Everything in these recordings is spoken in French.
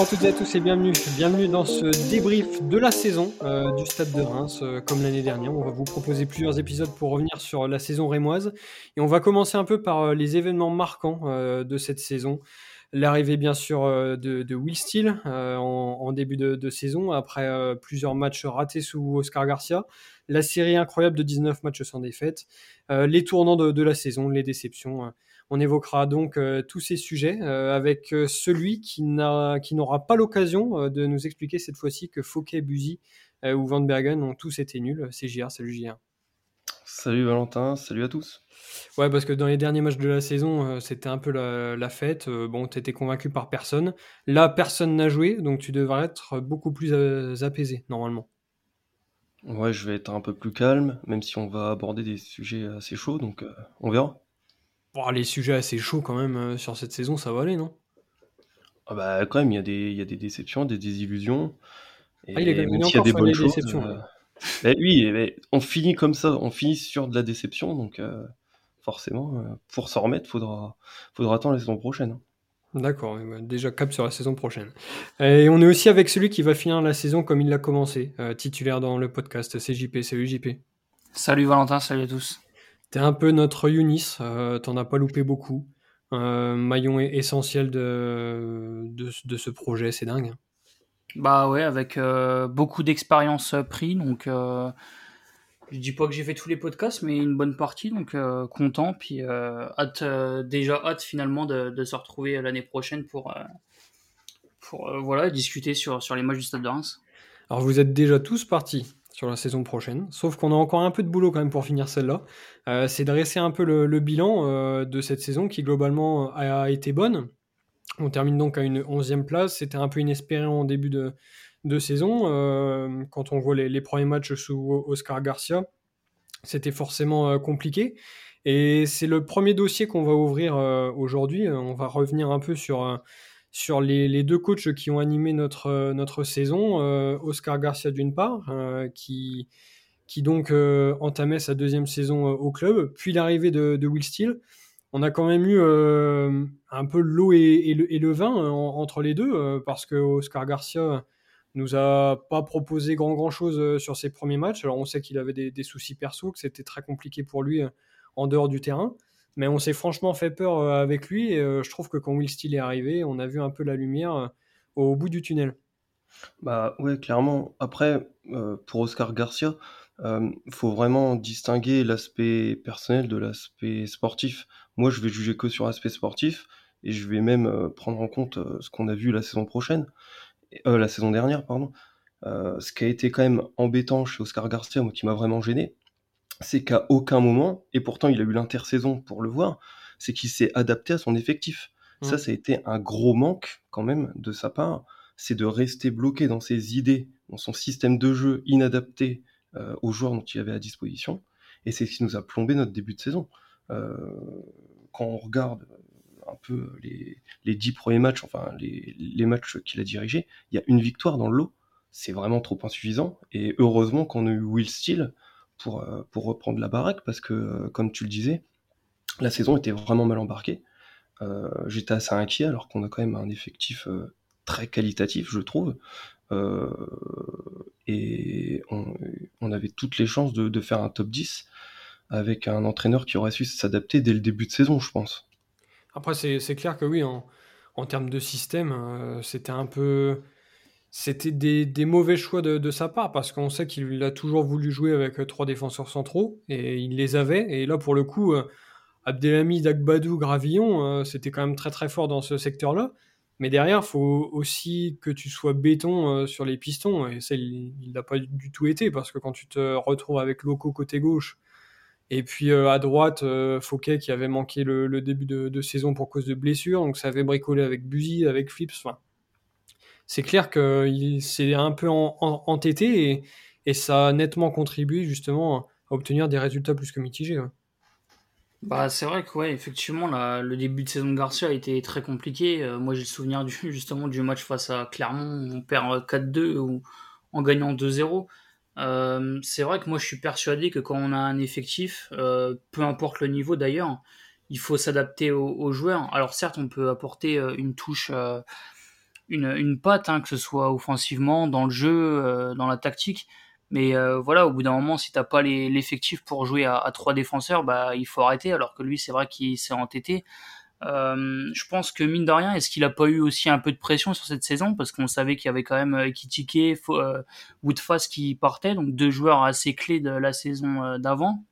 Bonjour à toutes et à tous et bienvenue. Bienvenue dans ce débrief de la saison euh, du Stade de Reims. Euh, comme l'année dernière, on va vous proposer plusieurs épisodes pour revenir sur la saison rémoise. Et on va commencer un peu par euh, les événements marquants de cette saison. L'arrivée bien sûr de, Will Steele en, début de, saison après plusieurs matchs ratés sous Oscar Garcia. La série incroyable de 19 matchs sans défaite. les tournants de, la saison, les déceptions. On évoquera donc euh, tous ces sujets euh, avec euh, celui qui n'aura pas l'occasion de nous expliquer cette fois-ci que Fouquet, Buzy ou Van Bergen ont tous été nuls. C'est JR, salut JR. Salut Valentin, salut à tous. Ouais, parce que dans les derniers matchs de la saison, c'était un peu la, fête. Bon, tu étais convaincu par personne. Là, personne n'a joué, donc tu devrais être beaucoup plus apaisé, normalement. Ouais, je vais être un peu plus calme, même si on va aborder des sujets assez chauds, donc on verra les sujets assez chauds quand même euh, sur cette saison, ça va aller, non? Ah bah quand même, il y, a des, y a des déceptions, des désillusions. Et ah, il, est, y a des bonnes choses. Déceptions, euh, bah oui, mais on finit comme ça, on finit sur de la déception, donc euh, forcément, pour s'en remettre, faudra, faudra attendre la saison prochaine. Hein. D'accord, bah, déjà cap sur la saison prochaine. Et on est aussi avec celui qui va finir la saison comme il l'a commencé, titulaire dans le podcast, c'est JP. Salut JP. Salut Valentin, salut à tous. T'es un peu notre Younis, euh, t'en as pas loupé beaucoup. Euh, maillon essentiel de, de, ce projet, c'est dingue. Bah ouais, avec euh, beaucoup d'expérience pris, donc je dis pas que j'ai fait tous les podcasts, mais une bonne partie, donc content, puis hâte, déjà hâte finalement de, se retrouver l'année prochaine pour, pour voilà, discuter sur, sur les matchs du Stade de Reims. Alors vous êtes déjà tous partis sur la saison prochaine. Sauf qu'on a encore un peu de boulot quand même pour finir celle-là. Euh, c'est dresser un peu le, bilan euh, de cette saison qui globalement a, été bonne. On termine donc à une 11e place. C'était un peu inespéré en début de, saison. Euh, quand on voit les, premiers matchs sous Oscar Garcia, c'était forcément compliqué. Et c'est le premier dossier qu'on va ouvrir aujourd'hui. On va revenir un peu sur sur les, deux coachs qui ont animé notre, euh, saison, euh, Oscar Garcia d'une part, euh, qui, donc entamait sa deuxième saison au club, puis l'arrivée de, Will Steele. On a quand même eu un peu l'eau et, le, vin entre les deux, parce que Oscar Garcia nous a pas proposé grand grand chose sur ses premiers matchs. Alors on sait qu'il avait des, des, soucis perso, que c'était très compliqué pour lui en dehors du terrain. Mais on s'est franchement fait peur euh, avec lui. Et euh, je trouve que quand Will Steele est arrivé, on a vu un peu la lumière euh, au bout du tunnel. Bah ouais, clairement. Après, pour Oscar Garcia, il faut vraiment distinguer l'aspect personnel de l'aspect sportif. Moi, je vais juger que sur l'aspect sportif et je vais même prendre en compte ce qu'on a vu la saison prochaine, la saison dernière, pardon. ce qui a été quand même embêtant chez Oscar Garcia, moi qui m'a vraiment gêné, c'est qu'à aucun moment, et pourtant il a eu l'intersaison pour le voir, c'est qu'il s'est adapté à son effectif. Ça, mmh. ça a été un gros manque quand même de sa part, c'est de rester bloqué dans ses idées, dans son système de jeu inadapté euh, aux joueurs dont il avait à disposition, et c'est ce qui nous a plombé notre début de saison. Euh, quand on regarde un peu les, dix premiers matchs, enfin les, les matchs qu'il a dirigés, il y a une victoire dans le lot. C'est vraiment trop insuffisant. Et heureusement qu'on a eu Will Steele, pour, euh, pour reprendre la baraque, parce que, euh, comme tu le disais, la saison était vraiment mal embarquée. Euh, j'étais assez inquiet, alors qu'on a quand même un effectif très qualitatif, je trouve. et on, avait toutes les chances de, faire un top 10 avec un entraîneur qui aurait su s'adapter dès le début de saison, je pense. Après, c'est clair que oui, en, en termes de système, c'était un peu c'était des, mauvais choix de, sa part parce qu'on sait qu'il a toujours voulu jouer avec euh, trois défenseurs centraux et il les avait. Et là, pour le coup, euh, Abdelhamid, Agbadou, Gravillon, euh, c'était quand même très très fort dans ce secteur-là. Mais derrière, il faut aussi que tu sois béton sur les pistons. Et ça, il n'a pas du tout été parce que quand tu te retrouves avec Loco côté gauche et puis à droite, Fouquet qui avait manqué le, début de, saison pour cause de blessure, donc ça avait bricolé avec Buzy, avec Flips. C'est clair qu'il s'est un peu entêté et, ça a nettement contribué justement à obtenir des résultats plus que mitigés. Bah, c'est vrai que ouais, effectivement, le début de saison de Garcia a été très compliqué. Euh, moi, j'ai le souvenir du, justement du match face à Clermont, on perd 4-2 ou en gagnant 2-0. Euh, c'est vrai que moi, je suis persuadé que quand on a un effectif, euh, peu importe le niveau d'ailleurs, il faut s'adapter aux, joueurs. Alors certes, on peut apporter une touche une, une patte, hein, que ce soit offensivement, dans le jeu, dans la tactique. Mais voilà, au bout d'un moment, si t'as pas l'effectif pour jouer à, trois défenseurs, bah il faut arrêter. Alors que lui, c'est vrai qu'il s'est entêté. Euh, je pense que mine de rien, est-ce qu'il a pas eu aussi un peu de pression sur cette saison? Parce qu'on savait qu'il y avait quand même euh, Ekitike, euh, Woodface qui partaient, donc deux joueurs assez clés de la saison euh, d'avant.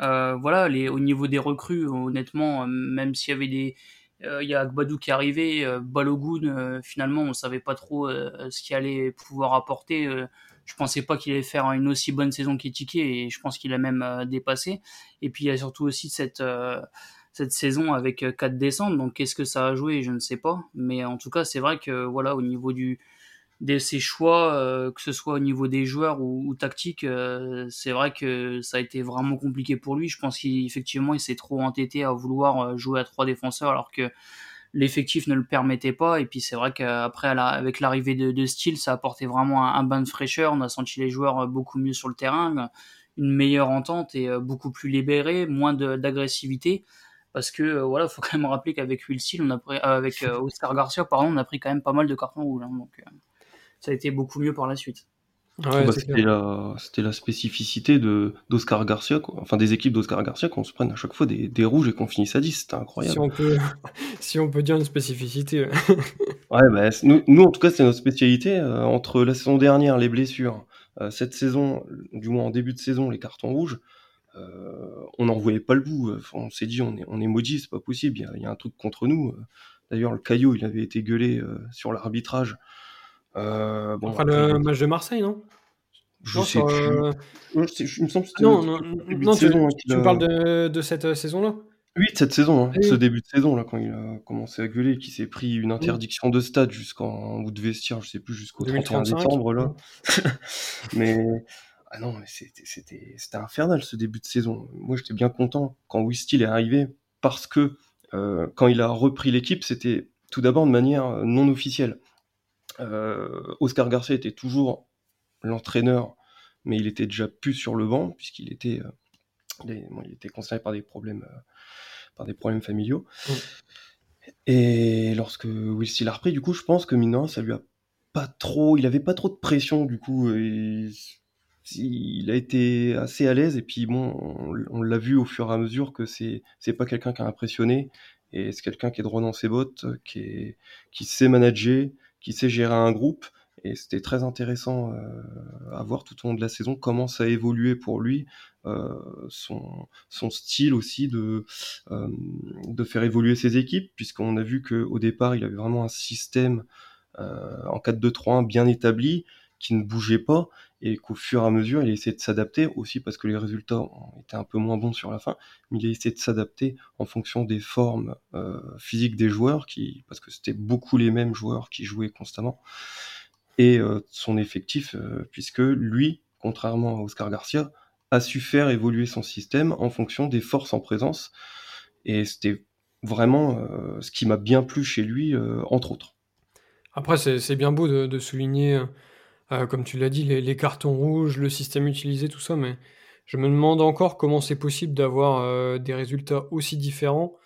Euh, voilà, les, au niveau des recrues, honnêtement, même s'il y avait des, il y a Agbadou qui est arrivé, Balogun, finalement, on savait pas trop ce qu'il allait pouvoir apporter. je pensais pas qu'il allait faire une aussi bonne saison qu'Ekitike et je pense qu'il a même dépassé. Et puis il y a surtout aussi cette cette saison avec 4 euh, descentes. Donc qu'est-ce que ça a joué, je ne sais pas. Mais en tout cas, c'est vrai que voilà, au niveau du de ses choix, euh, que ce soit au niveau des joueurs ou, ou tactique, euh, c'est vrai que ça a été vraiment compliqué pour lui. Je pense qu'effectivement, il s'est trop entêté à vouloir jouer à trois défenseurs alors que l'effectif ne le permettait pas. Et puis c'est vrai qu'après, avec l'arrivée de, de Steele, ça a apporté vraiment un, un, bain de fraîcheur. On a senti les joueurs beaucoup mieux sur le terrain, une meilleure entente et beaucoup plus libérés, moins d'agressivité parce que euh, voilà, faut quand même rappeler qu'avec Will on a pris, euh, avec euh, Oscar Garcia, pardon, on a pris quand même pas mal de cartons rouges, hein, donc ça a été beaucoup mieux par la suite. Ouais, bah, c'était la, la, spécificité de d'Oscar Garcia, quoi. enfin des équipes d'Oscar Garcia qu'on se prenne à chaque fois des, des rouges et qu'on finisse à 10, c'était incroyable. Si on peut, si on peut dire une spécificité. ouais, bah, nous, nous, en tout cas, c'est notre spécialité. entre la saison dernière, les blessures, cette saison, du moins en début de saison, les cartons rouges, euh, on n'en voyait pas le bout. on s'est dit, on est, on est maudit, c'est pas possible, il y, a, un truc contre nous. D'ailleurs, le caillot, il avait été gueulé euh, sur l'arbitrage. Euh, bon, Après le match de Marseille, non? Je sais plus. je, me semble que c'était non, non, non tu, saison, tu me parles de, de cette saison-là? Oui, de cette saison, hein, ce début de saison, là, quand il a commencé à gueuler, qui s'est pris une interdiction de stade jusqu'en ou de vestiaire, je sais plus, jusqu'au 31 décembre, là. Mais ah non, mais c'était infernal ce début de saison. Moi, j'étais bien content quand Wistil est arrivé parce que euh, quand il a repris l'équipe, c'était tout d'abord de manière euh, non officielle. Euh, Oscar Garcia était toujours l'entraîneur, mais il était déjà plus sur le banc puisqu'il était, il était concerné par des problèmes, par des problèmes familiaux. Mm. Et lorsque Will Steele a repris, du coup, je pense que maintenant, ça lui a pas trop, il avait pas trop de pression, du coup, il a été assez à l'aise et puis bon, on, l'a vu au fur et à mesure que c'est c'est pas quelqu'un qui a impressionné et c'est quelqu'un qui est droit dans ses bottes, qui est qui sait manager, qui sait gérer un groupe. Et c'était très intéressant euh, à voir tout au long de la saison comment ça a pour lui, euh, son, son style aussi de, euh, de faire évoluer ses équipes, puisqu'on a vu qu'au départ il avait vraiment un système en 4-2-3-1 bien établi, qui ne bougeait pas et qu'au fur et à mesure, il a essayé de s'adapter aussi parce que les résultats étaient un peu moins bons sur la fin, mais il a essayé de s'adapter en fonction des formes euh, physiques des joueurs, qui, parce que c'était beaucoup les mêmes joueurs qui jouaient constamment, et euh, son effectif, euh, puisque lui, contrairement à Oscar Garcia, a su faire évoluer son système en fonction des forces en présence, et c'était vraiment ce qui m'a bien plu chez lui, entre autres. Après, c'est bien beau de, de souligner euh, comme tu l'as dit, les, cartons rouges, le système utilisé, tout ça, mais je me demande encore comment c'est possible d'avoir euh, des résultats aussi différents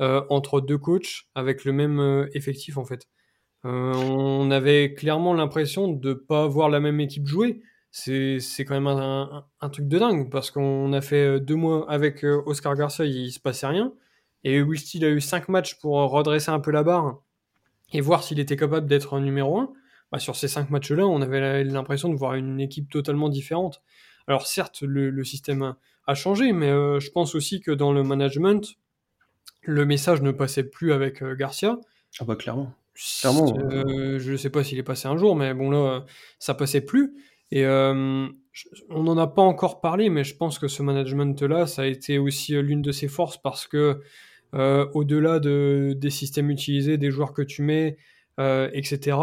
euh, entre deux coachs avec le même effectif en fait. on avait clairement l'impression de ne pas voir la même équipe jouer. C'est, quand même un, truc de dingue parce qu'on a fait deux mois avec Oscar Garcia, il, se passait rien. Et Will Steele a eu cinq matchs pour redresser un peu la barre et voir s'il était capable d'être un numéro un. Bah, sur ces cinq matchs-là, on avait l'impression de voir une équipe totalement différente. Alors certes, le, système a, changé, mais euh, je pense aussi que dans le management, le message ne passait plus avec euh, Garcia. Ah bah clairement. clairement. Euh, je ne sais pas s'il est passé un jour, mais bon là, ça passait plus. Et on n'en a pas encore parlé, mais je pense que ce management-là, ça a été aussi l'une de ses forces parce que au-delà de, des systèmes utilisés, des joueurs que tu mets, etc.,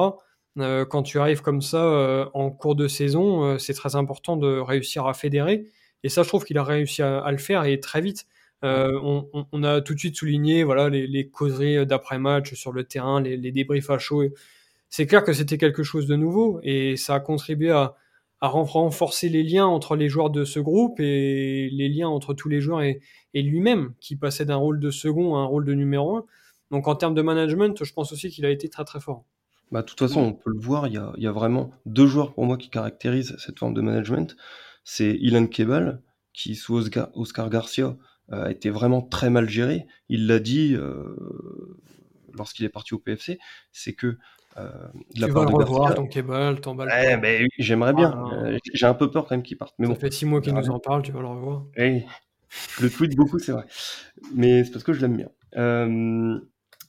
euh, quand tu arrives comme ça euh, en cours de saison, euh, c'est très important de réussir à fédérer. Et ça, je trouve qu'il a réussi à, le faire et très vite. On, a tout de suite souligné voilà, les, causeries d'après-match sur le terrain, les, débriefs à chaud. C'est clair que c'était quelque chose de nouveau et ça a contribué à, renforcer les liens entre les joueurs de ce groupe et les liens entre tous les joueurs et, et lui-même, qui passait d'un rôle de second à un rôle de numéro un. Donc en termes de management, je pense aussi qu'il a été très très fort. Bah, de toute façon, on peut le voir, il y a, il y a vraiment deux joueurs pour moi qui caractérisent cette forme de management. C'est Ilan Kebal, qui sous Oscar, Oscar Garcia a été vraiment très mal géré. Il l'a dit euh, lorsqu'il est parti au PFC, c'est que euh, tu vas le revoir, ton Kebal, ton bal. Ouais, mais j'aimerais bien. Ah. Euh, j'ai un peu peur quand même qu'il parte. Mais ça bon. fait six mois qu'il nous en parle, tu vas le revoir. Oui. Je le tweet beaucoup, c'est vrai. Mais c'est parce que je l'aime bien.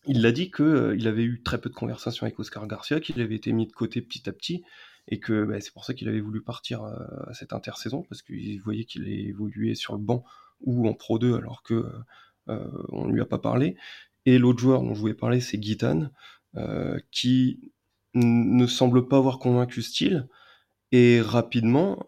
Il l'a dit qu'il euh, il avait eu très peu de conversations avec Oscar Garcia, qu'il avait été mis de côté petit à petit, et que bah, c'est pour ça qu'il avait voulu partir euh, à cette intersaison, parce qu'il voyait qu'il évoluait sur le banc ou en Pro 2 alors que euh, on lui a pas parlé. Et l'autre joueur dont je voulais parler, c'est Guitane, qui ne semble pas avoir convaincu Style, et rapidement,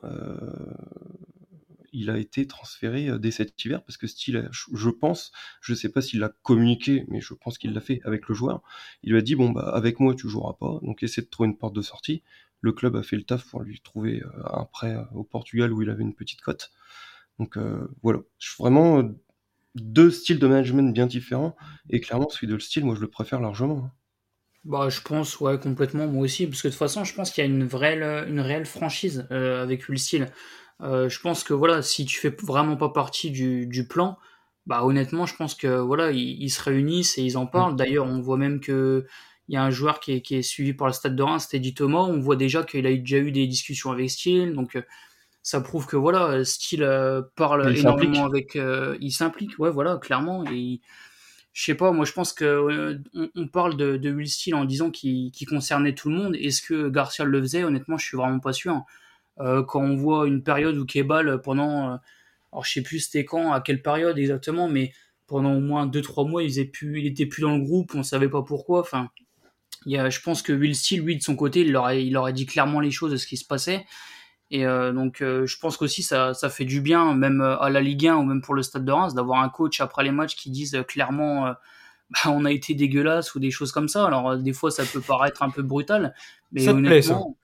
il a été transféré euh, dès cet hiver parce que Steele, je pense, je sais pas s'il l'a communiqué, mais je pense qu'il l'a fait avec le joueur. Il lui a dit bon bah avec moi tu joueras pas, donc essaie de trouver une porte de sortie. Le club a fait le taf pour lui trouver euh, un prêt euh, au Portugal où il avait une petite cote. Donc voilà, vraiment deux styles de management bien différents et clairement celui de le style, moi je le préfère largement. Hein. Bah, je pense, ouais, complètement, moi aussi, parce que de toute façon, je pense qu'il y a une réelle franchise avec Will Steel. Euh, je pense que voilà, si tu fais vraiment pas partie du, du plan, bah honnêtement, je pense que voilà, ils, se réunissent et ils en parlent. Mm. D'ailleurs, on voit même que il y a un joueur qui est, qui est suivi par le Stade de Reims, c'était dit Thomas. On voit déjà qu'il a déjà eu des discussions avec Steele, donc euh, ça prouve que voilà, Steele euh, parle énormément avec, il s'implique, ouais, voilà, clairement. Et je sais pas, moi je pense que on, parle de, de Will Steele en disant qu'il concernait tout le monde. Est-ce que Garcia le faisait? Honnêtement, je suis vraiment pas sûr. Euh, quand on voit une période où Kebal pendant, euh, alors je sais plus c'était quand, à quelle période exactement, mais pendant au moins 2-3 mois, il, plus, il était plus dans le groupe, on savait pas pourquoi. Enfin, il y a, je pense que Will Steele, lui, de son côté, il aurait, il aurait dit clairement les choses de ce qui se passait. Et euh, donc, je pense qu'aussi ça, ça fait du bien, même à la Ligue 1 ou même pour le Stade de Reims, d'avoir un coach après les matchs qui disent clairement bah, on a été dégueulasse ou des choses comme ça. Alors, des fois, ça peut paraître un peu brutal, mais ça honnêtement,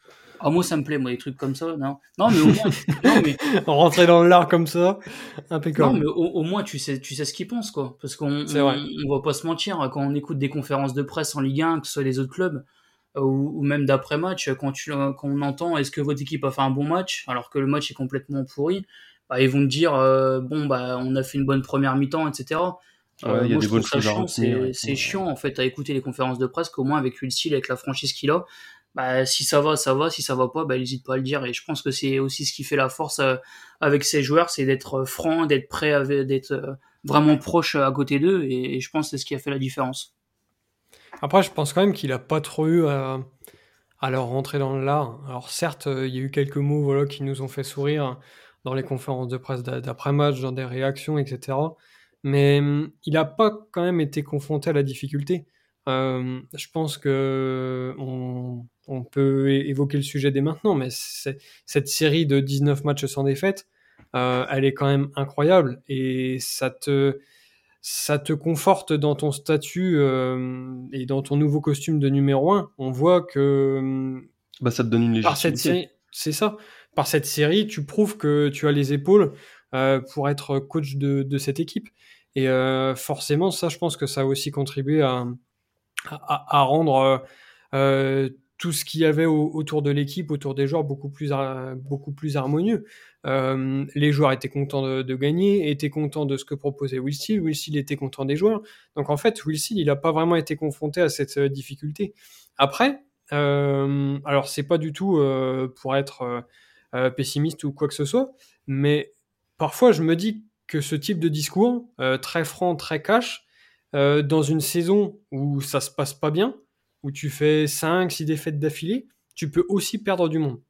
ah, moi, ça me plaît, moi, des trucs comme ça. Non, non mais au moins. non, mais... Rentrer dans l'art comme ça, impeccable. Non, mais au, moins, tu sais, tu sais ce qu'ils pensent, quoi. Parce qu'on on, va pas se mentir, quand on écoute des conférences de presse en Ligue 1, que ce soit les autres clubs, euh, ou, même d'après-match, quand, tu, quand on entend est-ce que votre équipe a fait un bon match, alors que le match est complètement pourri, bah, ils vont te dire, euh, bon, bah, on a fait une bonne première mi-temps, etc. Euh, y a des bonnes choses C'est chiant en fait à écouter les conférences de presse qu'au moins avec Ulsil, avec la franchise qu'il a, bah, si ça va, ça va, si ça va pas, bah, n'hésite pas à le dire. Et je pense que c'est aussi ce qui fait la force euh, avec ces joueurs, c'est d'être franc, d'être prêt, d'être euh, vraiment proche à côté d'eux. Et, je pense que c'est ce qui a fait la différence. Après, je pense quand même qu'il a pas trop eu à, leur rentrer dans l'art. Alors certes, euh, il y a eu quelques mots voilà, qui nous ont fait sourire dans les conférences de presse d'après-match, dans des réactions, etc. Mais hum, il n'a pas quand même été confronté à la difficulté. Euh, je pense que on, on, peut évoquer le sujet dès maintenant, mais cette série de 19 matchs sans défaite, euh, elle est quand même incroyable et ça te, ça te conforte dans ton statut euh, et dans ton nouveau costume de numéro 1. On voit que. Bah, ça te donne une légitimité. C'est ça. Par cette série, tu prouves que tu as les épaules euh, pour être coach de, de cette équipe. Et forcément, ça, je pense que ça a aussi contribué à, à, rendre euh, tout ce qu'il y avait autour de l'équipe, autour des joueurs, beaucoup plus, beaucoup plus harmonieux. Euh, les joueurs étaient contents de, gagner, étaient contents de ce que proposait Will Steele, Will Steele était content des joueurs. Donc en fait, Will Steele, il n'a pas vraiment été confronté à cette difficulté. Après, euh, alors c'est pas du tout pour être pessimiste ou quoi que ce soit, mais parfois je me dis que ce type de discours, très franc, très cash, euh, dans une saison où ça se passe pas bien, où tu fais 5, 6 défaites d'affilée, tu peux aussi perdre du monde.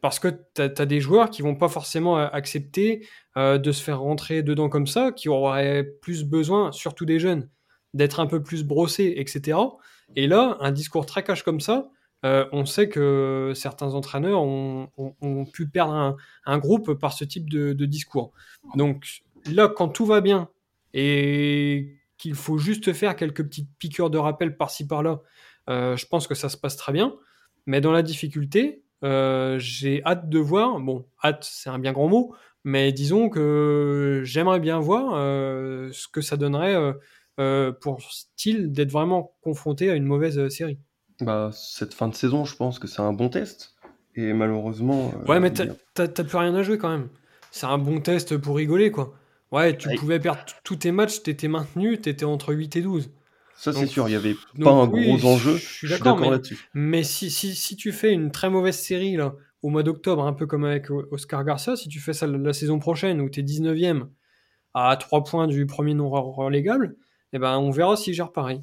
Parce que tu as, des joueurs qui vont pas forcément euh, accepter euh, de se faire rentrer dedans comme ça, qui auraient plus besoin, surtout des jeunes, d'être un peu plus brossés, etc. Et là, un discours cash comme ça, on sait que certains entraîneurs ont, pu perdre un, groupe par ce type de, de discours. Donc là, quand tout va bien et qu'il faut juste faire quelques petites piqûres de rappel par-ci par-là, euh, je pense que ça se passe très bien. Mais dans la difficulté, euh, j'ai hâte de voir. Bon, hâte, c'est un bien grand mot, mais disons que j'aimerais bien voir euh, ce que ça donnerait pour style d'être vraiment confronté à une mauvaise série. Bah, cette fin de saison, je pense que c'est un bon test. Et malheureusement. Ouais, mais t'as plus rien à jouer quand même. C'est un bon test pour rigoler, quoi. Ouais, tu pouvais perdre tous tes matchs, t'étais maintenu, t'étais entre 8 et 12. Ça, c'est sûr, il n'y avait pas un gros enjeu. Je suis d'accord là-dessus. Mais si, si, si, tu fais une très mauvaise série là, au mois d'octobre, un peu comme avec Oscar Garcia, si tu fais ça la, saison prochaine où tu es 19ème à 3 points du premier non relégable, eh ben, on verra s'il gère pareil.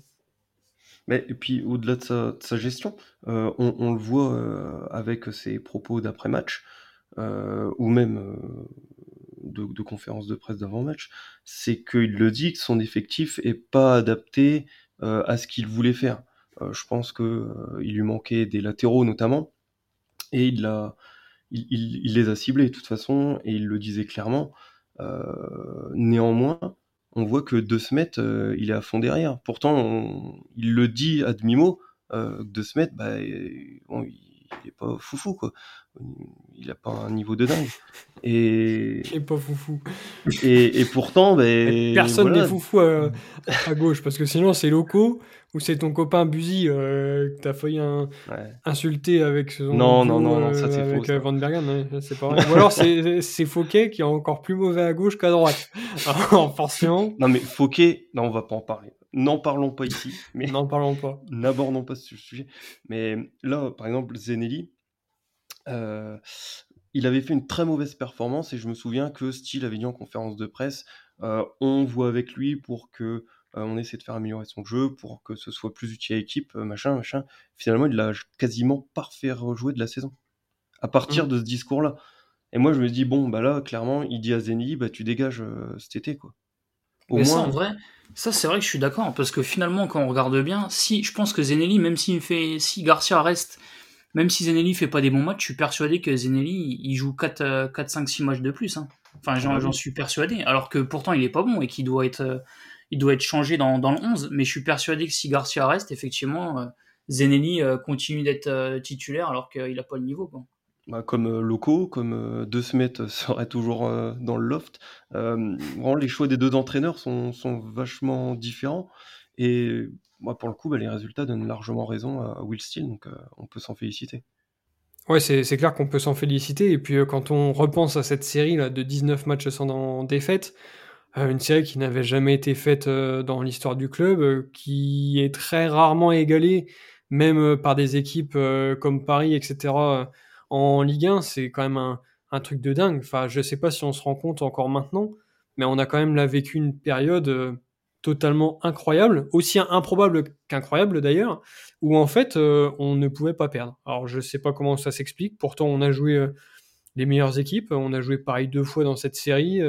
Mais, et puis, au-delà de sa, gestion, euh, on, le voit euh, avec ses propos d'après-match, euh, ou même de, de conférences de presse d'avant-match, c'est qu'il le dit que son effectif est pas adapté à ce qu'il voulait faire. je pense qu'il il lui manquait des latéraux notamment, et il, les a ciblés de toute façon, et il le disait clairement. néanmoins, on voit que De Smet, euh, il est à fond derrière. Pourtant, il le dit à demi-mot, euh, De Smet, bah, il n'est pas foufou, quoi. Il n'a pas un niveau de dingue. Et... Il n'est pas foufou. Et, pourtant, bah, personne n'est foufou à, gauche, parce que sinon, c'est locaux ou c'est ton copain Buzy euh, que t'as failli insulter avec son non non non, non ça c'est avec faux, Van Bergen c'est pas vrai. ou alors c'est Fauquet qui est encore plus mauvais à gauche qu'à droite forcément non mais Fauquet non on va pas en parler n'en parlons pas ici mais n'en parlons pas n'abordons pas ce sujet mais là par exemple Zenelli euh, il avait fait une très mauvaise performance et je me souviens que Steele avait dit en conférence de presse euh, on voit avec lui pour que euh, on essaie de faire améliorer son jeu pour que ce soit plus utile à l'équipe, machin, machin. Finalement, il l'a quasiment parfait rejoué de la saison. À partir mmh. de ce discours-là. Et moi, je me dis, bon, bah là, clairement, il dit à Zeni, bah tu dégages euh, cet été, quoi. Au Mais ça, en vrai, ça, c'est vrai que je suis d'accord, parce que finalement, quand on regarde bien, si, je pense que Zenelli, même s'il fait, si Garcia reste, même si Zenelli fait pas des bons matchs, je suis persuadé que Zenelli, il joue 4, 4 5, 6 matchs de plus, hein. Enfin, j'en, ah suis persuadé, alors que pourtant, il est pas bon et qu'il doit être, il doit être changé dans, dans, le 11, mais je suis persuadé que si Garcia reste, effectivement, euh, Zenelli euh, continue d'être euh, titulaire alors qu'il n'a pas le niveau. Quoi. Bah, comme Loco, comme De Smet serait toujours dans le loft. vraiment, les choix des deux entraîneurs sont, vachement différents. Et pour le coup, bah, les résultats donnent largement raison à Will Steele, donc on peut s'en féliciter. Ouais, c'est clair qu'on peut s'en féliciter. Et puis quand on repense à cette série de 19 matchs sans défaite, euh, une série qui n'avait jamais été faite euh, dans l'histoire du club, euh, qui est très rarement égalée, même par des équipes comme Paris, etc. En Ligue 1, c'est quand même un, truc de dingue. Enfin, je sais pas si on se rend compte encore maintenant, mais on a quand même là vécu une période totalement incroyable, aussi improbable qu'incroyable d'ailleurs, où en fait on ne pouvait pas perdre. Alors je sais pas comment ça s'explique, pourtant on a joué les meilleures équipes, on a joué Paris deux fois dans cette série,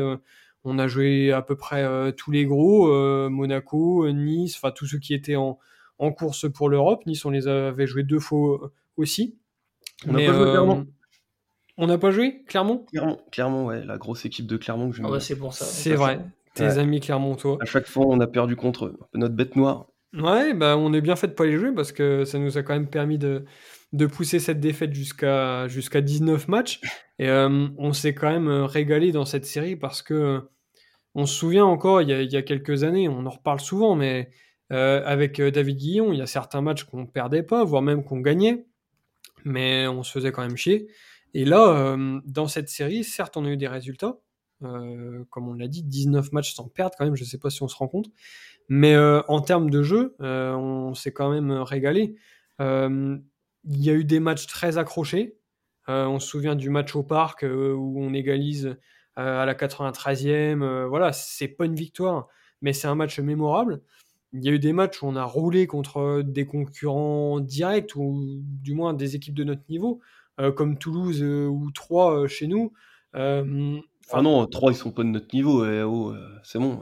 on a joué à peu près euh, tous les gros, euh, Monaco, Nice, enfin tous ceux qui étaient en, course pour l'Europe. Nice, on les avait joués deux fois euh, aussi. On n'a pas joué Clermont. On n'a pas joué Clermont? Clermont, ouais, la grosse équipe de Clermont que je ah c'est pour ça. C'est vrai. Tes amis Clermont, toi. À chaque fois, on a perdu contre eux. Notre bête noire. Ouais, bah on est bien fait de pas les jouer parce que ça nous a quand même permis de, de pousser cette défaite jusqu'à jusqu'à 19 matchs. Et on s'est quand même régalé dans cette série parce que on se souvient encore, il y, a, quelques années, on en reparle souvent, mais euh, avec euh, David Guillon, il y a certains matchs qu'on perdait pas, voire même qu'on gagnait, mais on se faisait quand même chier. Et là, euh, dans cette série, certes, on a eu des résultats, comme on l'a dit, 19 matchs sans perdre quand même, je ne sais pas si on se rend compte, mais en termes de jeu, on s'est quand même régalé. Il y a eu des matchs très accrochés. on se souvient du match au parc où on égalise euh, à la 93e. Euh, voilà, c'est pas une victoire, mais c'est un match mémorable. Il y a eu des matchs où on a roulé contre des concurrents directs ou du moins des équipes de notre niveau, euh, comme Toulouse ou Troyes chez nous. ah non, Troyes ils sont pas de notre niveau. Eh, oh, c'est bon.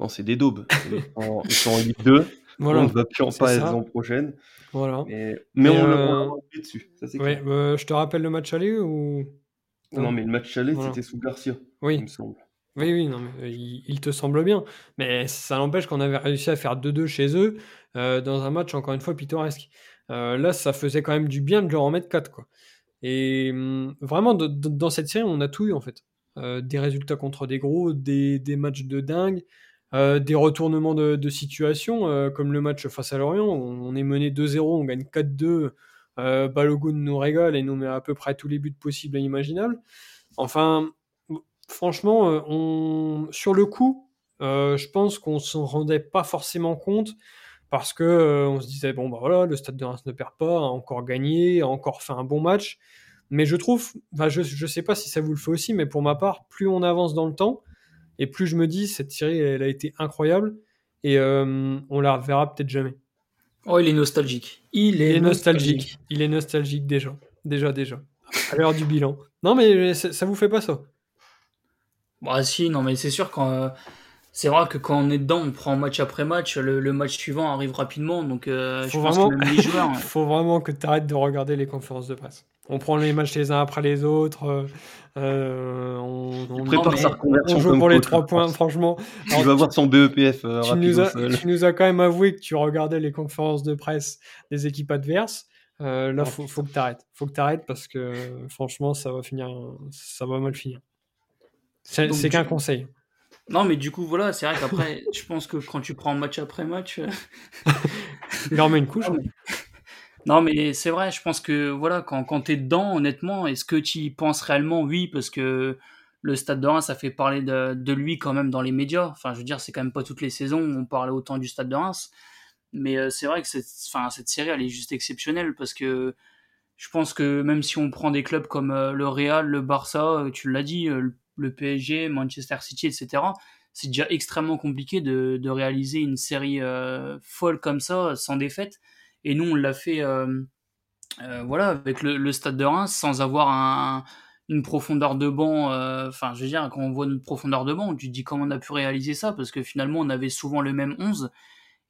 Non, c'est des daubes. Ils sont en, Ligue 2. Voilà, on ne va plus en pas la saison prochaine. Voilà. mais on, euh... dessus. Ça, ouais, je te rappelle le match aller ou non, mais le match aller, c'était sous Garcia, oui. il me semble. Oui, oui, non, mais euh, il, te semble bien. Mais ça n'empêche qu'on avait réussi à faire 2-2 chez eux euh, dans un match, encore une fois, pittoresque. Euh, là, ça faisait quand même du bien de leur en mettre 4. Quoi. Et hum, vraiment, dans cette série, on a tout eu, en fait. des résultats contre des gros, des, des matchs de dingue. des retournements de, situation, comme le match face à Lorient. On, est mené 2-0, on gagne 4-2. Balogun nous régale et nous met à peu près tous les buts possibles et imaginables. Enfin, franchement, on, sur le coup, je pense qu'on s'en rendait pas forcément compte parce que on se disait bon bah voilà, le Stade de Reims ne perd pas, a encore gagné, a encore fait un bon match. Mais je trouve, je ne sais pas si ça vous le fait aussi, mais pour ma part, plus on avance dans le temps, et plus je me dis, cette série, elle a été incroyable, et euh, on la reverra peut-être jamais. Oh, il est nostalgique. Il est, nostalgique. Il est nostalgique déjà. Déjà, déjà. À l'heure du bilan. Non, mais ça, vous fait pas ça? Bah si, non, mais c'est sûr quand... Euh, c'est vrai que quand on est dedans, on prend match après match, le, match suivant arrive rapidement, donc euh, je pense que les joueurs... faut vraiment que tu arrêtes de regarder les conférences de presse on prend les matchs les uns après les autres. Euh, euh, on, prépare sa reconversion. On joue pour les trois points, franchement. il va voir son BEPF. Euh, tu, nous as, quand même avoué que tu regardais les conférences de presse des équipes adverses. là, faut, faut que tu arrêtes. Faut que tu arrêtes parce que franchement, ça va finir, ça va mal finir. C'est qu'un conseil. Non, mais du coup, voilà, c'est vrai qu'après, je pense que quand tu prends match après match. il en met une couche. Non, mais c'est vrai, je pense que voilà, quand, quand tu es dedans, honnêtement, est-ce que tu y penses réellement? Oui, parce que le Stade de Reims, ça fait parler de, de, lui quand même dans les médias. Enfin, je veux dire, c'est quand même pas toutes les saisons où on parlait autant du Stade de Reims. Mais euh, c'est vrai que cette, enfin, cette série, elle est juste exceptionnelle parce que je pense que même si on prend des clubs comme euh, le Real, le Barça, euh, tu l'as dit, le PSG, Manchester City, etc., c'est déjà extrêmement compliqué de, de réaliser une série folle comme ça, sans défaite. Et nous, on l'a fait euh, euh, voilà, avec le, stade de Reims sans avoir un, une profondeur de banc. Euh, enfin, je veux dire, quand on voit une profondeur de banc, tu te dis comment on a pu réaliser ça parce que finalement, on avait souvent le même 11.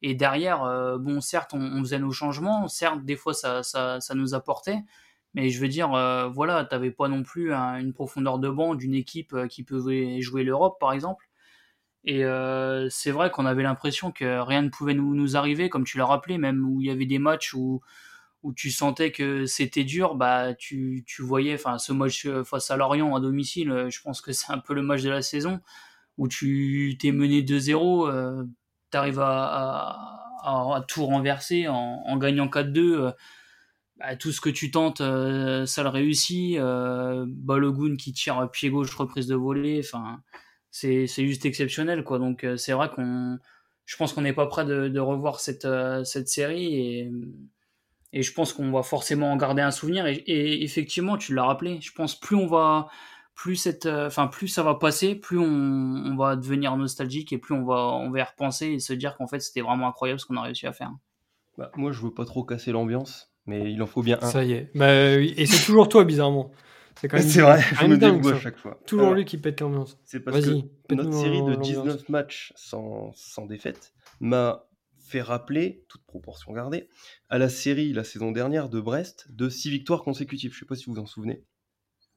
Et derrière, bon, certes, on, faisait nos changements, certes, des fois, ça, ça, ça nous apportait. Mais je veux dire, voilà, t'avais pas non plus une profondeur de banc d'une équipe qui pouvait jouer l'Europe, par exemple. Et euh, c'est vrai qu'on avait l'impression que rien ne pouvait nous, arriver, comme tu l'as rappelé, même où il y avait des matchs où, où tu sentais que c'était dur, bah tu, tu voyais, enfin ce match face à Lorient à domicile, euh, je pense que c'est un peu le match de la saison, où tu t'es mené 2-0, euh, tu arrives à, à, tout renverser en, gagnant 4-2. Euh, bah, tout ce que tu tentes, euh, ça le réussit. Balogun qui tire pied gauche, reprise de volée. Enfin, c'est juste exceptionnel quoi donc euh, c'est vrai qu'on je pense qu'on n'est pas prêt de, revoir cette euh, cette série et je pense qu'on va forcément en garder un souvenir et, effectivement tu l'as rappelé je pense plus on va plus cette euh, enfin plus ça va passer plus on, va devenir nostalgique et plus on va on va repenser et se dire qu'en fait c'était vraiment incroyable ce qu'on a réussi à faire bah, moi je veux pas trop casser l'ambiance mais il en faut bien un ça y est bah, et c'est toujours toi bizarrement c'est quand même C'est vrai, je me dingue, à chaque fois. Toujours lui qui pète l'ambiance. C'est parce que notre série de 19 matchs sans, sans défaite m'a fait rappeler, toute proportion gardée, à la série la saison dernière de Brest de 6 victoires consécutives. Je sais pas si vous vous en souvenez.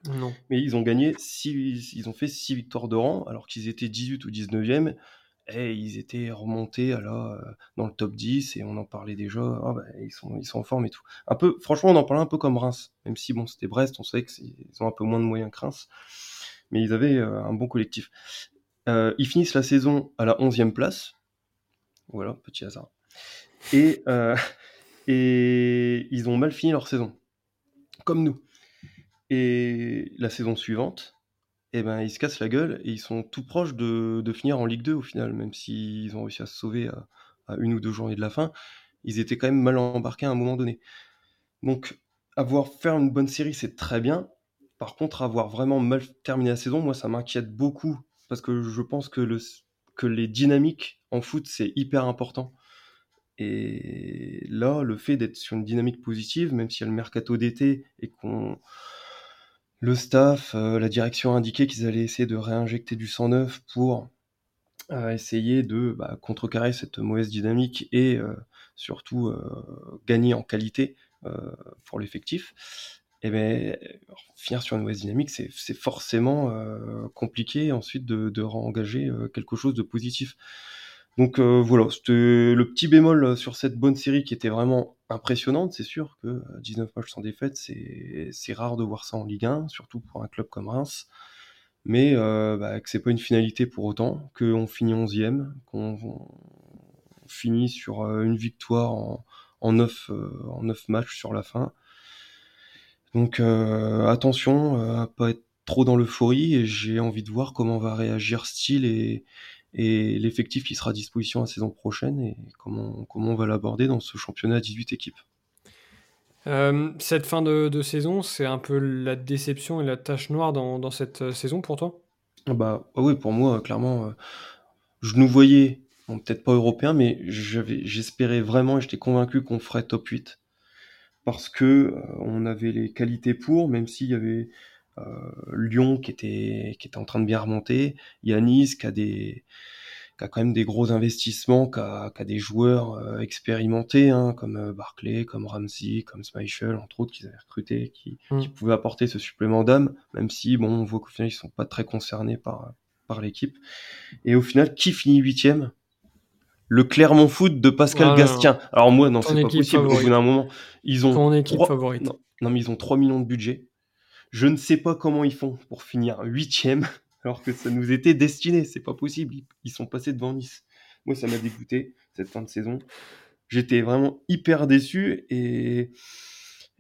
Non. Mais ils ont gagné 6, ils ont fait 6 victoires de rang alors qu'ils étaient 18 ou 19e et ils étaient remontés à euh, dans le top 10 et on en parlait déjà. Ah bah, ils, sont, ils sont en forme et tout. Un peu, franchement, on en parlait un peu comme Reims, même si bon, c'était Brest, on savait qu'ils ont un peu moins de moyens que Reims, mais ils avaient euh, un bon collectif. Euh, ils finissent la saison à la 11e place. Voilà, petit hasard. Et, et ils ont mal fini leur saison, comme nous. Et la saison suivante, et ben, ils se cassent la gueule et ils sont tout proches de, finir en Ligue 2 au final, même s'ils ont réussi à se sauver à, une ou deux journées de la fin, ils étaient quand même mal embarqués à un moment donné. Donc, avoir faire une bonne série, c'est très bien. Par contre, avoir vraiment mal terminé la saison, moi, ça m'inquiète beaucoup parce que je pense que, le, que les dynamiques en foot, c'est hyper important. Et là, le fait d'être sur une dynamique positive, même s'il y a le mercato d'été et qu'on le staff, euh, la direction a indiqué qu'ils allaient essayer de réinjecter du sang neuf pour euh, essayer de bah, contrecarrer cette mauvaise dynamique et euh, surtout gagner en qualité pour l'effectif. Et eh bien, finir sur une mauvaise dynamique, c'est forcément compliqué ensuite de, de quelque chose de positif. Donc euh, voilà, c'était le petit bémol euh, sur cette bonne série qui était vraiment impressionnante. C'est sûr que 19 euh, matchs sans défaite, c'est rare de voir ça en Ligue 1, surtout pour un club comme Reims. mais euh, bah, que c'est pas une finalité pour autant, qu'on finit 11e, qu'on finit sur une victoire en, en, 9, en 9 matchs sur la fin. Donc attention à pas être trop dans l'euphorie et j'ai envie de voir comment va réagir Steele et, et l'effectif qui sera à disposition la saison prochaine et comment, comment on va l'aborder dans ce championnat à 18 équipes. Euh, cette fin de, saison, c'est un peu la déception et la tâche noire dans, cette euh, saison pour toi? Ah bah ah oui, pour moi, clairement, euh, je nous voyais, peut-être pas européen, mais j'espérais vraiment et j'étais convaincu qu'on ferait top 8 parce que on avait les qualités pour, même s'il y avait Lyon qui était, qui était en train de bien remonter. Il y a Nice qui a des qui a quand même des gros investissements, qui a, qui a des joueurs euh, expérimentés, hein, comme euh, Barclay, comme Ramsey, comme Schmeichel, entre autres, qu'ils avaient recrutés, qui, mm. qui pouvaient apporter ce supplément d'âme, même si, bon, on voit qu'au final, ils sont pas très concernés par, par l'équipe. Et au final, qui finit huitième? Le Clermont Foot de Pascal Gastien. Alors moi, non, c'est pas possible. Au bout d'un moment, ils ont Ton équipe favorite. Non, non, mais ils ont 3 millions de budget. Je ne sais pas comment ils font pour finir huitième, alors que ça nous était destiné. C'est pas possible. Ils sont passés devant Nice. Moi, ça m'a dégoûté cette fin de saison. J'étais vraiment hyper déçu et,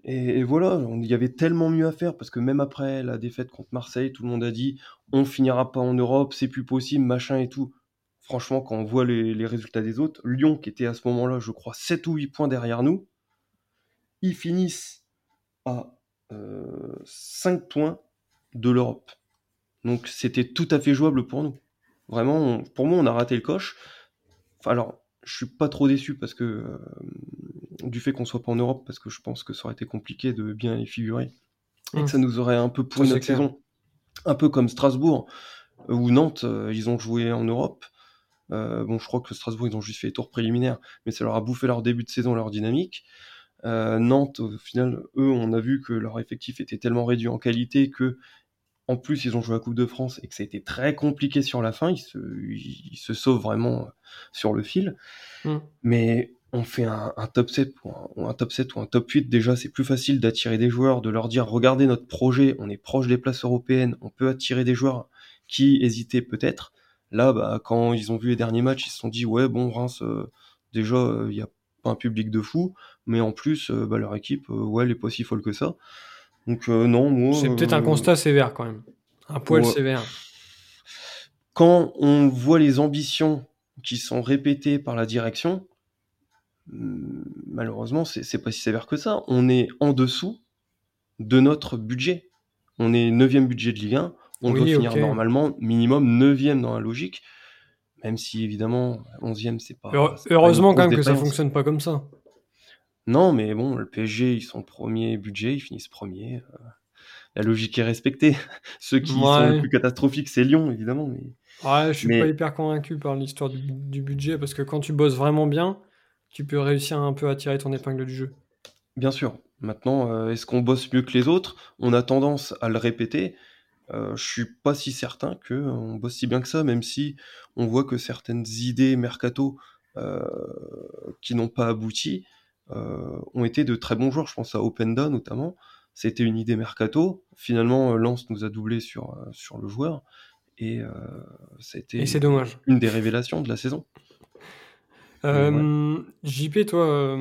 et, voilà, il y avait tellement mieux à faire parce que même après la défaite contre Marseille, tout le monde a dit on finira pas en Europe, c'est plus possible, machin et tout. Franchement, quand on voit les, les résultats des autres, Lyon qui était à ce moment-là, je crois, 7 ou 8 points derrière nous, ils finissent à 5 euh, points de l'Europe. Donc c'était tout à fait jouable pour nous. Vraiment, pour moi, on a raté le coche. Enfin, alors, je suis pas trop déçu parce que euh, du fait qu'on soit pas en Europe, parce que je pense que ça aurait été compliqué de bien y figurer et que mmh. ça nous aurait un peu pourri notre saison. Un peu comme Strasbourg euh, ou Nantes, ils ont joué en Europe. bon, je crois que Strasbourg, ils ont juste fait les tours préliminaires, mais ça leur a bouffé leur début de saison, leur dynamique. Euh, Nantes, au final, eux, on a vu que leur effectif était tellement réduit en qualité que, en plus, ils ont joué la Coupe de France et que ça a été très compliqué sur la fin. Ils se, ils se sauvent vraiment sur le fil. Mm. Mais on fait un, top 7 ou un, top 7 ou un top 8, déjà, c'est plus facile d'attirer des joueurs, de leur dire regardez notre projet, on est proche des places européennes, on peut attirer des joueurs qui hésitaient peut-être. Là, bah, quand ils ont vu les derniers matchs, ils se sont dit ouais, bon, Reims, euh, déjà, euh, il y a pas un public de fou mais en plus, euh, bah, leur équipe, euh, ouais, elle est pas si folle que ça. Donc euh, non, moi. C'est peut-être un constat sévère quand même, un poil sévère. Quand on voit les ambitions qui sont répétées par la direction, malheureusement, c'est pas si sévère que ça. On est en dessous de notre budget. On est 9 budget de Ligue 1. On doit finir normalement minimum 9 dans la logique. Même si évidemment, 11e, c'est pas. Heureusement quand même que ça fonctionne pas comme ça. Non, mais bon, le PSG, ils sont premier budget, ils finissent premier. Euh, la logique est respectée. Ceux qui sont les plus catastrophiques, c'est Lyon, évidemment. Mais... Ouais, je suis pas hyper convaincu par l'histoire du, budget, parce que quand tu bosses vraiment bien, tu peux réussir un peu à tirer ton épingle du jeu. Bien sûr. Maintenant, euh, est-ce qu'on bosse mieux que les autres? On a tendance à le répéter. Euh, je suis pas si certain qu'on bosse si bien que ça, même si on voit que certaines idées mercato euh, qui n'ont pas abouti euh, ont été de très bons joueurs. Je pense à Openda notamment. C'était une idée mercato. Finalement, euh, Lance nous a doublé sur, euh, sur le joueur. Et ça a été une des révélations de la saison. JP, toi,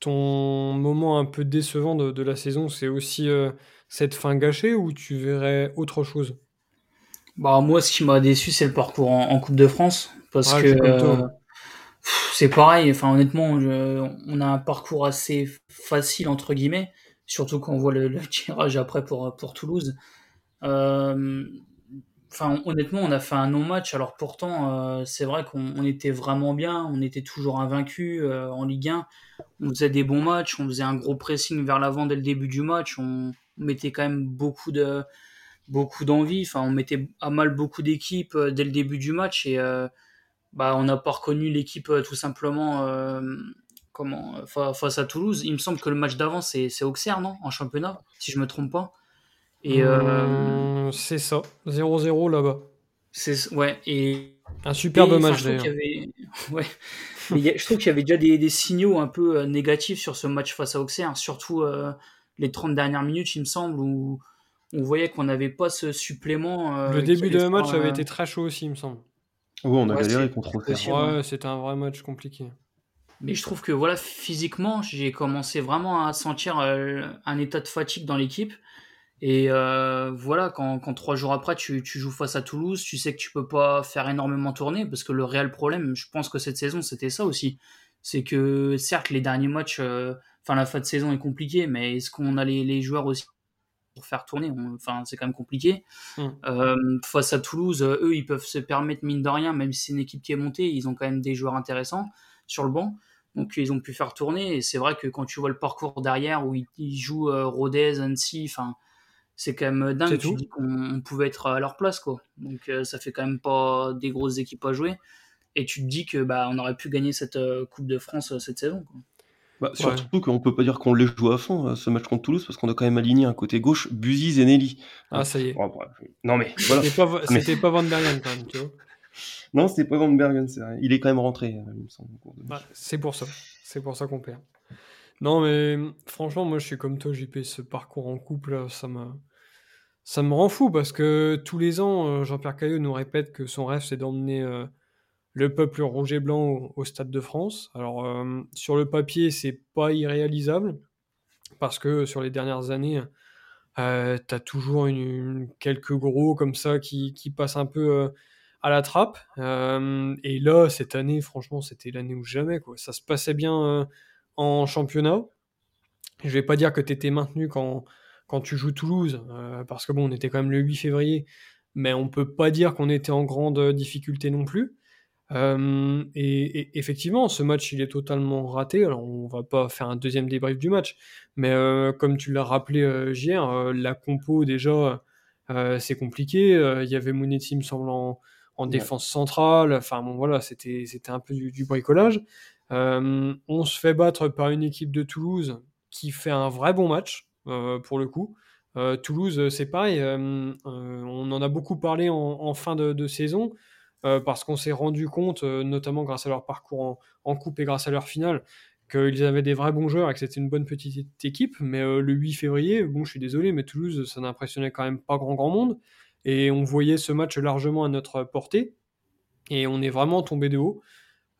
ton moment un peu décevant de, la saison, c'est aussi cette fin gâchée ou tu verrais autre chose? Bah, Moi, ce qui m'a déçu, c'est le parcours en, Coupe de France. Parce que c'est pareil. Enfin, honnêtement, on a un parcours assez facile entre guillemets, surtout quand on voit le, tirage après pour pour Toulouse. Euh, enfin, honnêtement, on a fait un non-match. Alors pourtant, euh, c'est vrai qu'on était vraiment bien. On était toujours invaincu euh, en Ligue 1. On faisait des bons matchs. On faisait un gros pressing vers l'avant dès le début du match. On mettait quand même beaucoup de beaucoup d'envie. Enfin, on mettait à mal beaucoup d'équipes dès le début du match et bah, on n'a pas reconnu l'équipe euh, tout simplement euh, comment face à Toulouse. Il me semble que le match d'avant c'est Auxerre, non En championnat, si je me trompe pas. Et euh, c'est ça, 0-0 là-bas. C'est ouais et un superbe match d'ailleurs. Ouais. je trouve qu'il y avait déjà des, signaux un peu négatifs sur ce match face à Auxerre, surtout les 30 dernières minutes, il me semble, où on voyait qu'on n'avait pas ce supplément. le début de match avait été très chaud aussi, il me semble. Oui, on a galéré contre Ouais, c'était un vrai match compliqué. Mais je trouve que voilà, physiquement, j'ai commencé vraiment à sentir un état de fatigue dans l'équipe. Et euh, voilà, quand, quand, trois jours après tu, tu, joues face à Toulouse, tu sais que tu peux pas faire énormément tourner parce que le réel problème, je pense que cette saison c'était ça aussi, c'est que certes les derniers matchs, euh, enfin la fin de saison est compliquée, mais est-ce qu'on a les, les, joueurs aussi pour faire tourner Enfin c'est quand même compliqué. Mm. Euh, face à Toulouse, eux ils peuvent se permettre mine de rien, même si c'est une équipe qui est montée, ils ont quand même des joueurs intéressants sur le banc. Donc ils ont pu faire tourner et c'est vrai que quand tu vois le parcours derrière où ils, ils jouent Rodez, Annecy, enfin c'est quand même dingue. Tu dis qu'on pouvait être à leur place, quoi. Donc euh, ça fait quand même pas des grosses équipes à jouer. Et tu te dis que bah on aurait pu gagner cette euh, Coupe de France euh, cette saison. Quoi. Bah, surtout qu'on peut pas dire qu'on les joue à fond ce match contre Toulouse parce qu'on a quand même aligné un côté gauche Buziz et Nelly. Ah ça y est. non mais voilà. C'était pas, Van Bergen quand même, tu vois. Non, c'était pas Van Bergen, c'est vrai. Il est quand même rentré, il me semble. Bah, c'est pour ça. C'est pour ça qu'on perd. Non, mais franchement, moi, je suis comme toi, JP. Ce parcours en couple, ça me, ça me rend fou parce que tous les ans, euh, Jean-Pierre Caillot nous répète que son rêve, c'est d'emmener euh, le peuple rouge et blanc au, Stade de France. Alors, euh, sur le papier, c'est pas irréalisable parce que sur les dernières années, euh, t'as toujours quelques gros comme ça qui, passent un peu à la trappe. et là, cette année, franchement, c'était l'année où jamais. Quoi. Ça se passait bien en championnat. Je vais pas dire que tu étais maintenu quand, quand tu joues Toulouse, euh, parce que bon, on était quand même le 8 février, mais on peut pas dire qu'on était en grande difficulté non plus. Euh, et, effectivement, ce match, il est totalement raté. Alors, on va pas faire un deuxième débrief du match, mais euh, comme tu l'as rappelé hier, la compo déjà, c'est compliqué. Il y avait Monetti, me semble, en, défense centrale. Enfin bon, voilà, c'était c'était un peu du bricolage. Euh, on se fait battre par une équipe de Toulouse qui fait un vrai bon match, euh, pour le coup. Euh, Toulouse, c'est pareil, on en a beaucoup parlé en, fin de, saison, parce qu'on s'est rendu compte, notamment grâce à leur parcours en, coupe et grâce à leur finale, qu'ils avaient des vrais bons joueurs et que c'était une bonne petite équipe. Mais le 8 février, bon, je suis désolé, mais Toulouse, ça n'impressionnait quand même pas grand grand monde. Et on voyait ce match largement à notre portée. Et on est vraiment tombé de haut.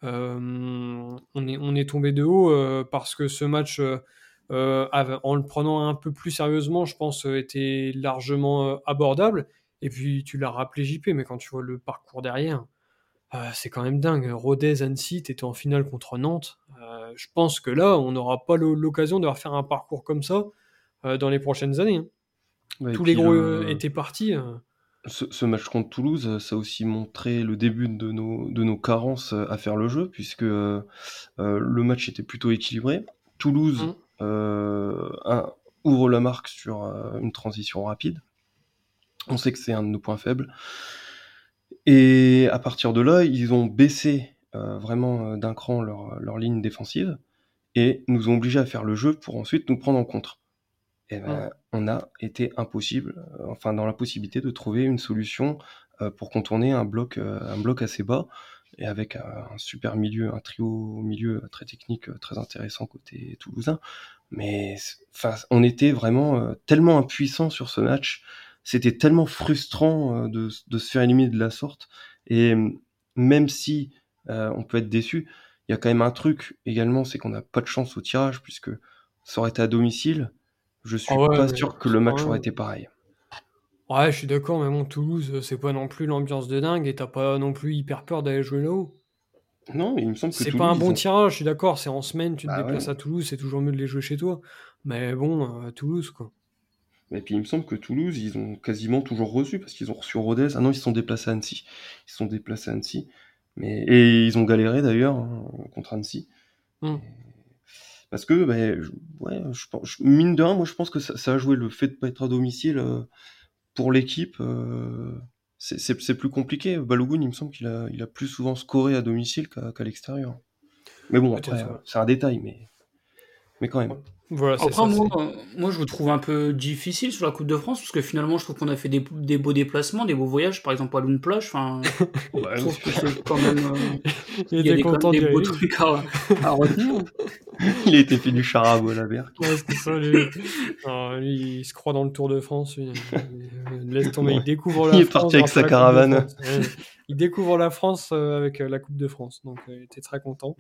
Euh, on, est, tombé de haut euh, parce que ce match, euh, en le prenant un peu plus sérieusement, je pense, était largement abordable. Et puis, tu l'as rappelé JP, mais quand tu vois le parcours derrière, c'est quand même dingue. Rodez, Annecy, était en finale contre Nantes. je pense que là, on n'aura pas l'occasion de refaire un parcours comme ça dans les prochaines années. Hein. Tous les gros étaient partis. Ce, match contre Toulouse, euh, ça a aussi montré le début de nos, de nos carences euh, à faire le jeu, puisque euh, le match était plutôt équilibré. Toulouse mmh. ouvre la marque sur une transition rapide. On sait que c'est un de nos points faibles. Et à partir de là, ils ont baissé vraiment d'un cran leur, leur, ligne défensive et nous ont obligés à faire le jeu pour ensuite nous prendre en contre. Eh ben, on a été impossible, euh, enfin dans la possibilité de trouver une solution euh, pour contourner un bloc, euh, un bloc assez bas et avec un super milieu, un trio milieu très technique, très intéressant côté toulousain. Mais enfin, on était vraiment tellement impuissant sur ce match, c'était tellement frustrant de, de, se faire éliminer de la sorte. Et même si on peut être déçu, il y a quand même un truc également, c'est qu'on n'a pas de chance au tirage puisque ça aurait été à domicile je suis ah pas sûr que le match aurait été pareil. Ouais, je suis d'accord, mais bon, Toulouse, c'est pas non plus l'ambiance de dingue et t'as pas non plus hyper peur d'aller jouer là-haut. Non, il me semble que c'est pas un bon tirage, je suis d'accord, c'est en semaine, tu te bah déplaces à Toulouse, c'est toujours mieux de les jouer chez toi. Mais bon, Toulouse, quoi. Et puis il me semble que Toulouse, ils ont quasiment toujours reçu, parce qu'ils ont reçu Rodez. Ah non, ils se sont déplacés à Annecy. Ils se sont déplacés à Annecy. Mais... Et ils ont galéré d'ailleurs hein, contre Annecy. Hum. Parce que, ben, ouais, je, mine de rien, moi je pense que ça, a joué le fait de pas être à domicile euh, pour l'équipe. Euh, c'est plus compliqué. Balogun, il me semble qu'il a, il a plus souvent scoré à domicile qu'à l'extérieur. Mais bon, après, c'est un détail, mais, mais quand même. Voilà, Après, ça, moi, euh, moi, je vous trouve un peu difficile sur la Coupe de France parce que finalement, je trouve qu'on a fait des, des beaux déplacements, des beaux voyages, par exemple à Lune Plage. Enfin, Ouais, je trouve que c'est quand même. euh, Il il y a était des, quand content des beaux aller. trucs à, à retenir. il été fait du charabot à la berque. Ouais, c'est ça, lui. Non, lui, il se croit dans le Tour de France. lui. Il- Laisse tomber, il découvre la Il est France parti avec sa caravane. Ouais. Il découvre la France euh, avec euh, la Coupe de France, donc euh, il était très content.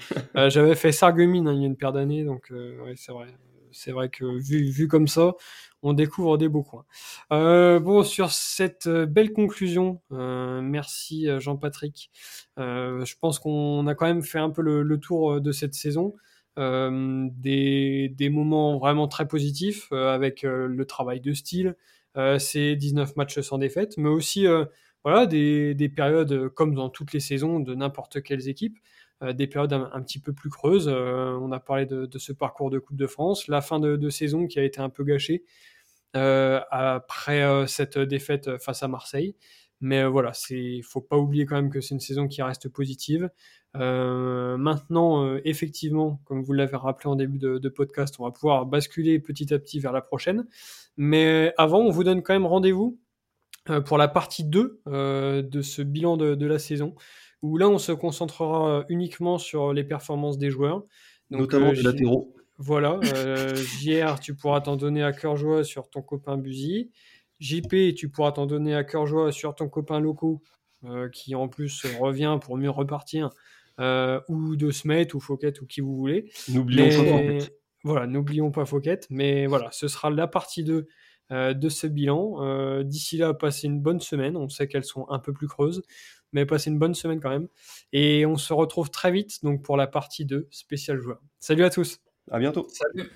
J'avais fait Sarreguemines hein, il y a une paire d'années, donc ouais, c'est vrai. C'est vrai que vu, vu comme ça, on découvre des beaux coins. Euh, bon, sur cette belle conclusion, euh, merci Jean-Patrick. Euh, je pense qu'on a quand même fait un peu le, le tour de cette saison. Des, des moments vraiment très positifs avec le travail de style, ces 19 matchs sans défaite, mais aussi voilà, des, des périodes euh, comme dans toutes les saisons de n'importe quelles équipes, euh, des périodes un, petit peu plus creuses. Euh, on a parlé de, ce parcours de Coupe de France, la fin de, saison qui a été un peu gâchée après cette défaite face à Marseille. Mais voilà, c'est faut pas oublier quand même que c'est une saison qui reste positive. Maintenant, effectivement, comme vous l'avez rappelé en début de, podcast, on va pouvoir basculer petit à petit vers la prochaine. Mais avant, on vous donne quand même rendez-vous pour la partie 2 euh, de ce bilan de, de la saison, où là, on se concentrera euh, uniquement sur les performances des joueurs. Donc, Notamment euh, des latéraux. voilà, euh, JR, tu pourras t'en donner à cœur joie sur ton copain Buzy. JP, tu pourras t'en donner à cœur joie sur ton copain Loco, euh, qui en plus revient pour mieux repartir, euh, ou de Smet, ou Fouquet, ou qui vous voulez. N'oublions pas en fait. voilà, n'oublions pas Fouquet. Mais voilà, ce sera la partie 2 euh, de ce bilan. Euh, D'ici là, passez une bonne semaine. On sait qu'elles sont un peu plus creuses, mais passez une bonne semaine quand même. Et on se retrouve très vite donc pour la partie 2 spécial joueur. Salut à tous À bientôt. Salut.